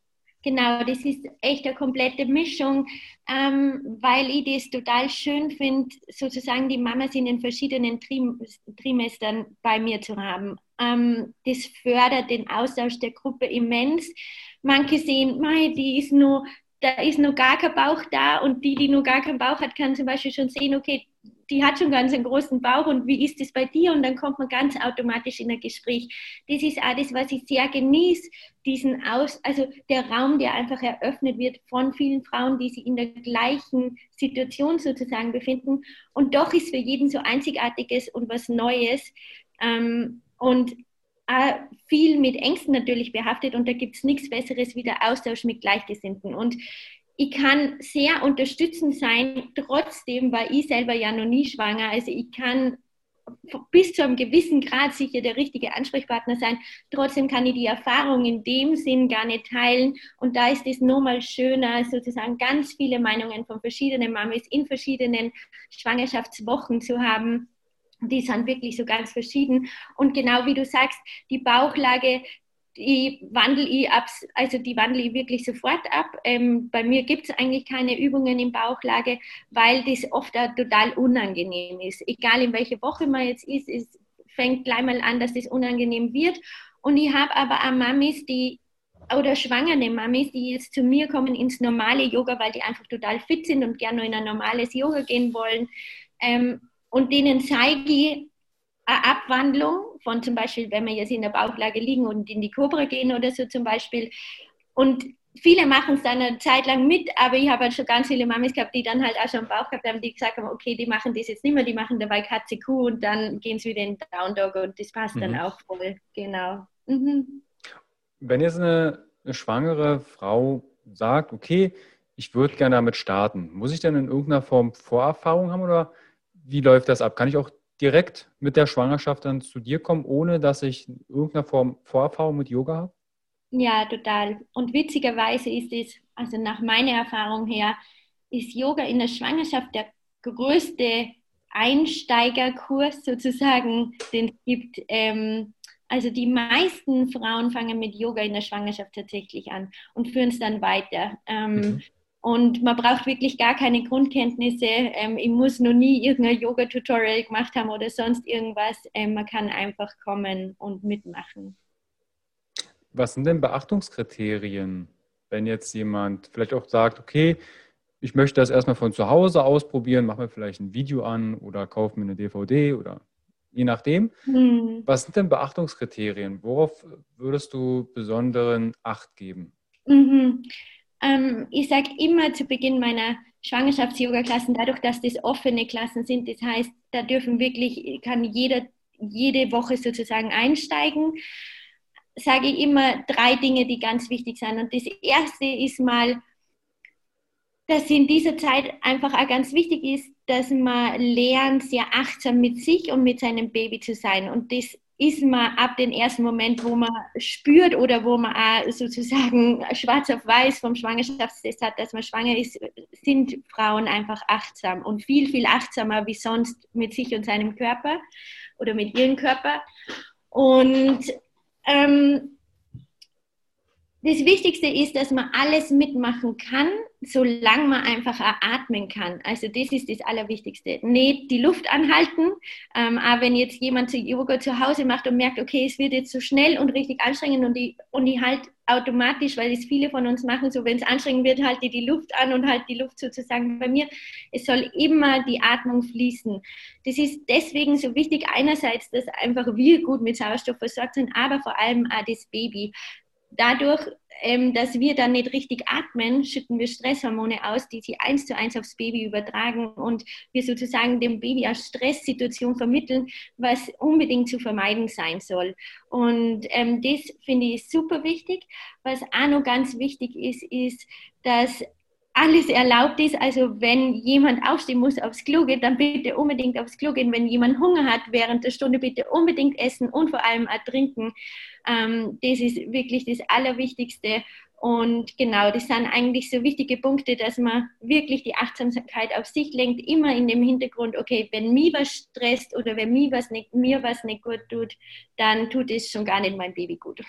Genau, das ist echt eine komplette Mischung, ähm, weil ich das total schön finde, sozusagen die Mamas in den verschiedenen Trim Trimestern bei mir zu haben. Ähm, das fördert den Austausch der Gruppe immens. Manche sehen, mei, die ist nur, da ist noch gar kein Bauch da und die, die noch gar keinen Bauch hat, kann zum Beispiel schon sehen, okay, die hat schon ganz einen großen Bauch und wie ist es bei dir? Und dann kommt man ganz automatisch in ein Gespräch. Das ist auch das, was ich sehr genieße, diesen Aus, also der Raum, der einfach eröffnet wird von vielen Frauen, die sich in der gleichen Situation sozusagen befinden. Und doch ist für jeden so Einzigartiges und was Neues. Ähm, und viel mit Ängsten natürlich behaftet und da gibt es nichts Besseres wie der Austausch mit Gleichgesinnten. Und ich kann sehr unterstützend sein, trotzdem war ich selber ja noch nie schwanger. Also ich kann bis zu einem gewissen Grad sicher der richtige Ansprechpartner sein. Trotzdem kann ich die Erfahrung in dem Sinn gar nicht teilen. Und da ist es nochmal schöner, sozusagen ganz viele Meinungen von verschiedenen Mamis in verschiedenen Schwangerschaftswochen zu haben. Die sind wirklich so ganz verschieden. Und genau wie du sagst, die Bauchlage, die wandle ich ab, also die wandle ich wirklich sofort ab. Ähm, bei mir gibt es eigentlich keine Übungen in Bauchlage, weil das oft total unangenehm ist. Egal in welcher Woche man jetzt ist, es fängt gleich mal an, dass das unangenehm wird. Und ich habe aber auch Mamis, die oder schwangere Mamis, die jetzt zu mir kommen ins normale Yoga, weil die einfach total fit sind und gerne in ein normales Yoga gehen wollen. Ähm, und denen zeige ich eine Abwandlung von zum Beispiel, wenn wir jetzt in der Bauchlage liegen und in die Cobra gehen oder so zum Beispiel. Und viele machen es dann eine Zeit lang mit, aber ich habe halt schon ganz viele Mamis gehabt, die dann halt auch schon einen Bauch gehabt haben, die gesagt haben, okay, die machen das jetzt nicht mehr, die machen dabei Katze Kuh und dann gehen sie wieder in Down Dog und das passt mhm. dann auch voll, genau. Mhm. Wenn jetzt eine, eine schwangere Frau sagt, okay, ich würde gerne damit starten, muss ich dann in irgendeiner Form Vorerfahrung haben oder wie läuft das ab? Kann ich auch direkt mit der Schwangerschaft dann zu dir kommen, ohne dass ich in irgendeiner Form Vorerfahrung mit Yoga habe? Ja, total. Und witzigerweise ist es, also nach meiner Erfahrung her, ist Yoga in der Schwangerschaft der größte Einsteigerkurs sozusagen, den es gibt. Ähm, also die meisten Frauen fangen mit Yoga in der Schwangerschaft tatsächlich an und führen es dann weiter. Ähm, mhm. Und man braucht wirklich gar keine Grundkenntnisse. Ähm, ich muss noch nie irgendein Yoga-Tutorial gemacht haben oder sonst irgendwas. Ähm, man kann einfach kommen und mitmachen. Was sind denn Beachtungskriterien, wenn jetzt jemand vielleicht auch sagt, okay, ich möchte das erstmal von zu Hause ausprobieren, mache mir vielleicht ein Video an oder kaufe mir eine DVD oder je nachdem. Hm. Was sind denn Beachtungskriterien? Worauf würdest du besonderen Acht geben? Mhm. Ähm, ich sage immer zu Beginn meiner Schwangerschafts-Yoga-Klassen, dadurch, dass das offene Klassen sind, das heißt, da dürfen wirklich, kann jeder jede Woche sozusagen einsteigen, sage ich immer drei Dinge, die ganz wichtig sind. Und das erste ist mal, dass in dieser Zeit einfach auch ganz wichtig ist, dass man lernt, sehr achtsam mit sich und mit seinem Baby zu sein. Und das ist man ab dem ersten Moment, wo man spürt oder wo man auch sozusagen schwarz auf weiß vom Schwangerschaftstest hat, dass man schwanger ist, sind Frauen einfach achtsam und viel, viel achtsamer wie sonst mit sich und seinem Körper oder mit ihrem Körper. Und ähm, das Wichtigste ist, dass man alles mitmachen kann, solange man einfach atmen kann. Also das ist das Allerwichtigste. Nicht die Luft anhalten, ähm, aber wenn jetzt jemand Yoga zu Hause macht und merkt, okay, es wird jetzt so schnell und richtig anstrengend und die, und die halt automatisch, weil es viele von uns machen, so wenn es anstrengend wird, halte ich die Luft an und halt die Luft sozusagen bei mir. Es soll immer die Atmung fließen. Das ist deswegen so wichtig, einerseits, dass einfach wir gut mit Sauerstoff versorgt sind, aber vor allem auch das Baby dadurch, ähm, dass wir dann nicht richtig atmen, schütten wir Stresshormone aus, die sie eins zu eins aufs Baby übertragen und wir sozusagen dem Baby eine Stresssituation vermitteln, was unbedingt zu vermeiden sein soll. Und ähm, das finde ich super wichtig. Was auch noch ganz wichtig ist, ist, dass alles erlaubt ist. Also wenn jemand aufstehen muss aufs Klo geht, dann bitte unbedingt aufs Klo gehen. Wenn jemand Hunger hat während der Stunde, bitte unbedingt essen und vor allem auch trinken. Ähm, das ist wirklich das Allerwichtigste. Und genau, das sind eigentlich so wichtige Punkte, dass man wirklich die Achtsamkeit auf sich lenkt, immer in dem Hintergrund, okay, wenn mir was stresst oder wenn mir was nicht, mir was nicht gut tut, dann tut es schon gar nicht mein Baby gut.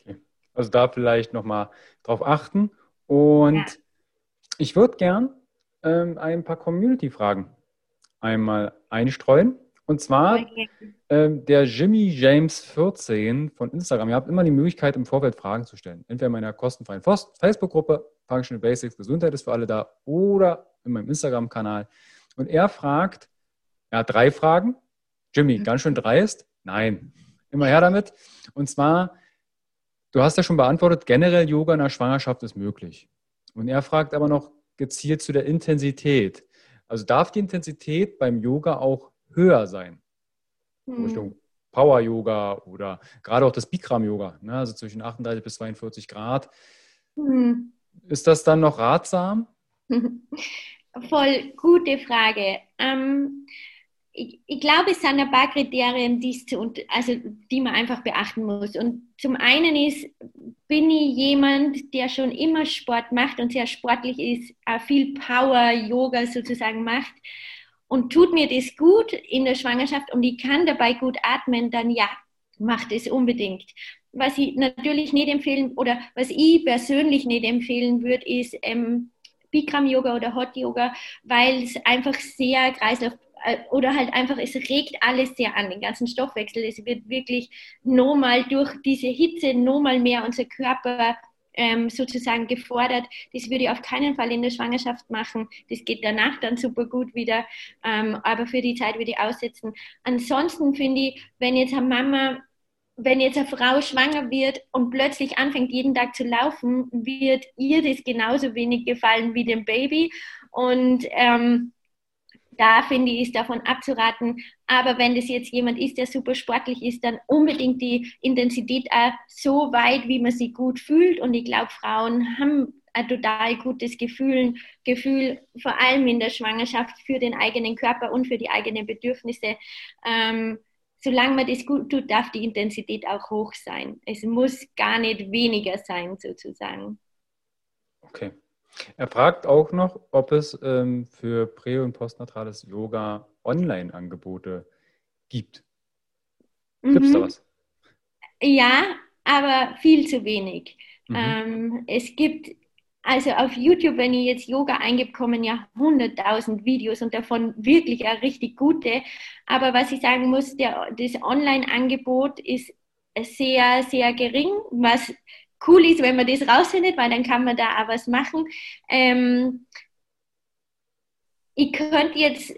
Okay. Also da vielleicht nochmal drauf achten. Und ja. Ich würde gern ähm, ein paar Community-Fragen einmal einstreuen. Und zwar ähm, der Jimmy James 14 von Instagram. Ihr habt immer die Möglichkeit, im Vorfeld Fragen zu stellen. Entweder in meiner kostenfreien Facebook-Gruppe, Functional Basics, Gesundheit ist für alle da, oder in meinem Instagram-Kanal. Und er fragt, er hat drei Fragen. Jimmy, mhm. ganz schön dreist? Nein, immer her damit. Und zwar, du hast ja schon beantwortet, generell Yoga in der Schwangerschaft ist möglich. Und er fragt aber noch gezielt zu der Intensität. Also darf die Intensität beim Yoga auch höher sein. Hm. Richtung Power-Yoga oder gerade auch das Bikram-Yoga, ne? also zwischen 38 bis 42 Grad. Hm. Ist das dann noch ratsam? *laughs* Voll gute Frage. Ähm, ich, ich, glaube, es sind ein paar Kriterien, zu, also, die man einfach beachten muss. Und zum einen ist, bin ich jemand, der schon immer Sport macht und sehr sportlich ist, auch viel Power-Yoga sozusagen macht. Und tut mir das gut in der Schwangerschaft und ich kann dabei gut atmen, dann ja, macht es unbedingt. Was ich natürlich nicht empfehlen oder was ich persönlich nicht empfehlen würde, ist ähm, Bikram Yoga oder Hot Yoga, weil es einfach sehr Kreislauf oder halt einfach, es regt alles sehr an, den ganzen Stoffwechsel. Es wird wirklich nochmal durch diese Hitze nochmal mehr unser Körper ähm, sozusagen gefordert. Das würde ich auf keinen Fall in der Schwangerschaft machen. Das geht danach dann super gut wieder, ähm, aber für die Zeit würde ich aussetzen. Ansonsten finde ich, wenn jetzt eine Mama wenn jetzt eine Frau schwanger wird und plötzlich anfängt, jeden Tag zu laufen, wird ihr das genauso wenig gefallen wie dem Baby. Und ähm, da finde ich, ist davon abzuraten. Aber wenn das jetzt jemand ist, der super sportlich ist, dann unbedingt die Intensität auch so weit, wie man sie gut fühlt. Und ich glaube, Frauen haben ein total gutes Gefühl, Gefühl, vor allem in der Schwangerschaft für den eigenen Körper und für die eigenen Bedürfnisse. Ähm, solange man das gut tut, darf die Intensität auch hoch sein. Es muss gar nicht weniger sein, sozusagen. Okay. Er fragt auch noch, ob es ähm, für prä- und postnatrales Yoga Online-Angebote gibt. Gibt es mhm. da was? Ja, aber viel zu wenig. Mhm. Ähm, es gibt also auf YouTube, wenn ich jetzt Yoga eingebe, kommen ja 100.000 Videos und davon wirklich auch richtig gute. Aber was ich sagen muss, der, das Online-Angebot ist sehr, sehr gering, was cool ist, wenn man das rausfindet, weil dann kann man da auch was machen. Ähm, ich könnte jetzt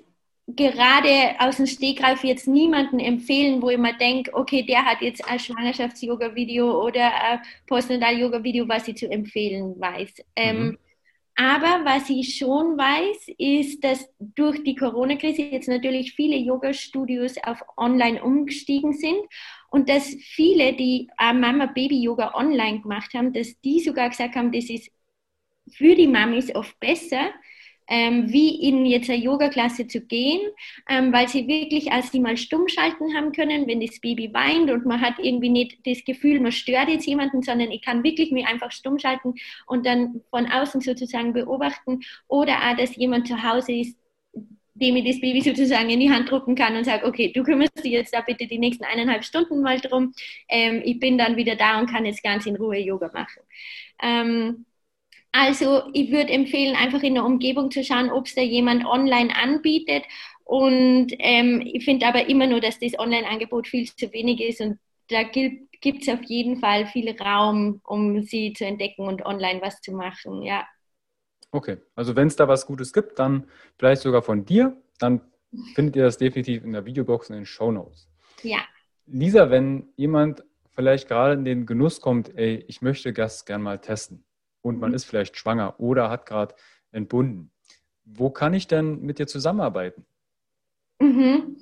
gerade aus dem Stegreif jetzt niemanden empfehlen, wo ich mir denke, okay, der hat jetzt ein Schwangerschafts-Yoga-Video oder ein Postnatal-Yoga-Video, was ich zu empfehlen weiß. Ähm, mhm. aber was ich schon weiß, ist, dass durch die Corona-Krise jetzt natürlich viele Yoga-Studios auf online umgestiegen sind und dass viele, die Mama-Baby-Yoga online gemacht haben, dass die sogar gesagt haben, das ist für die Mamis oft besser, ähm, wie in jetzt eine Yoga-Klasse zu gehen, ähm, weil sie wirklich als sie mal stumm schalten haben können, wenn das Baby weint und man hat irgendwie nicht das Gefühl, man stört jetzt jemanden, sondern ich kann wirklich mich einfach stumm schalten und dann von außen sozusagen beobachten. Oder auch, dass jemand zu Hause ist, dem ich das Baby sozusagen in die Hand drucken kann und sage, okay, du kümmerst dich jetzt da bitte die nächsten eineinhalb Stunden mal drum. Ähm, ich bin dann wieder da und kann jetzt ganz in Ruhe Yoga machen. Ähm, also ich würde empfehlen, einfach in der Umgebung zu schauen, ob es da jemand online anbietet. Und ähm, ich finde aber immer nur, dass das Online-Angebot viel zu wenig ist und da gibt es auf jeden Fall viel Raum, um sie zu entdecken und online was zu machen, ja. Okay, also wenn es da was Gutes gibt, dann vielleicht sogar von dir, dann findet ihr das definitiv in der Videobox in den Show Notes. Ja. Lisa, wenn jemand vielleicht gerade in den Genuss kommt, ey, ich möchte das gern mal testen, und man mhm. ist vielleicht schwanger oder hat gerade entbunden. Wo kann ich denn mit dir zusammenarbeiten? Mhm.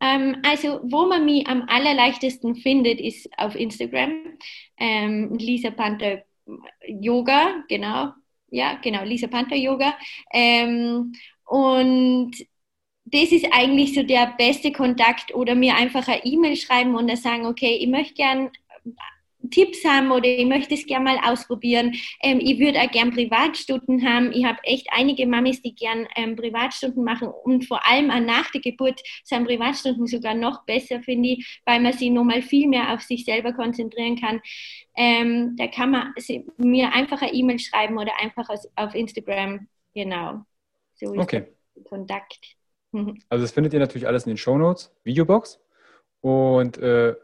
Ähm, also, wo man mich am allerleichtesten findet, ist auf Instagram. Ähm, Lisa Panther Yoga, genau. Ja, genau, Lisa Panther Yoga. Ähm, und das ist eigentlich so der beste Kontakt oder mir einfach eine E-Mail schreiben und dann sagen, okay, ich möchte gern Tipps haben oder ich möchte es gerne mal ausprobieren. Ähm, ich würde auch gern Privatstunden haben. Ich habe echt einige Mamis, die gern ähm, Privatstunden machen und vor allem auch nach der Geburt sind Privatstunden sogar noch besser, finde ich, weil man sich nochmal viel mehr auf sich selber konzentrieren kann. Ähm, da kann man mir einfach eine E-Mail schreiben oder einfach auf Instagram. Genau. So ist okay. Kontakt. *laughs* Also das findet ihr natürlich alles in den Show Notes, Videobox. Und äh,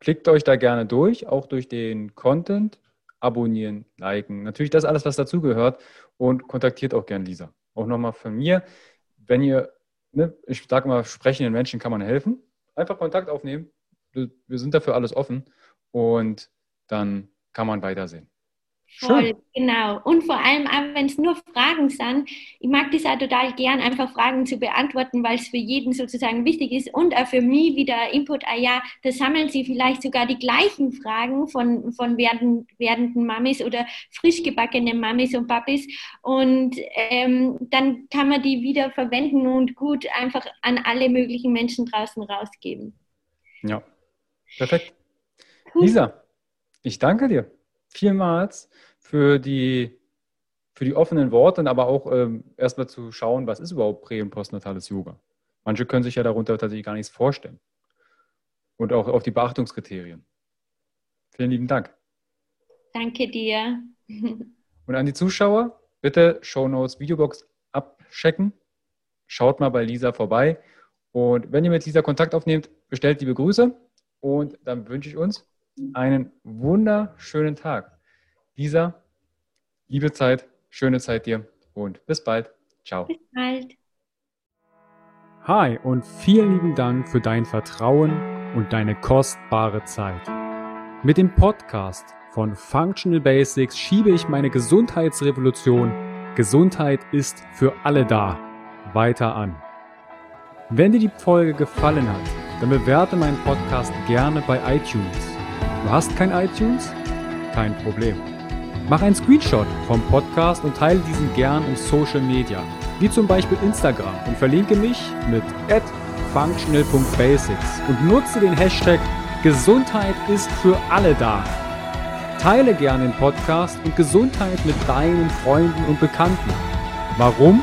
Klickt euch da gerne durch, auch durch den Content, abonnieren, liken. Natürlich das alles, was dazugehört und kontaktiert auch gerne Lisa. Auch nochmal von mir, wenn ihr, ne, ich sage mal, sprechenden Menschen kann man helfen, einfach Kontakt aufnehmen. Wir sind dafür alles offen und dann kann man weitersehen. Voll, genau. Und vor allem auch, wenn es nur Fragen sind, ich mag das auch total gern, einfach Fragen zu beantworten, weil es für jeden sozusagen wichtig ist und auch für mich wieder Input, ah ja, da sammeln sie vielleicht sogar die gleichen Fragen von, von werden, werdenden Mamis oder frisch gebackenen Mamis und Papis und ähm, dann kann man die wieder verwenden und gut einfach an alle möglichen Menschen draußen rausgeben. Ja, perfekt. Cool. Lisa, ich danke dir vielmals für die, für die offenen Worte, aber auch ähm, erstmal zu schauen, was ist überhaupt prä- und postnatales Yoga. Manche können sich ja darunter tatsächlich gar nichts vorstellen. Und auch auf die Beachtungskriterien. Vielen lieben Dank. Danke dir. Und an die Zuschauer, bitte Show Notes Videobox abchecken. Schaut mal bei Lisa vorbei. Und wenn ihr mit Lisa Kontakt aufnehmt, bestellt liebe Grüße. Und dann wünsche ich uns einen wunderschönen Tag. Lisa, liebe Zeit, schöne Zeit dir und bis bald. Ciao. Bis bald. Hi und vielen lieben Dank für dein Vertrauen und deine kostbare Zeit. Mit dem Podcast von Functional Basics schiebe ich meine Gesundheitsrevolution Gesundheit ist für alle da weiter an. Wenn dir die Folge gefallen hat, dann bewerte meinen Podcast gerne bei iTunes. Du hast kein iTunes? Kein Problem. Mach einen Screenshot vom Podcast und teile diesen gern in Social Media, wie zum Beispiel Instagram und verlinke mich mit functional.basics und nutze den Hashtag Gesundheit ist für alle da. Teile gern den Podcast und Gesundheit mit deinen Freunden und Bekannten. Warum?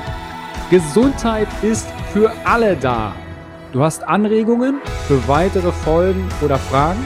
Gesundheit ist für alle da. Du hast Anregungen für weitere Folgen oder Fragen?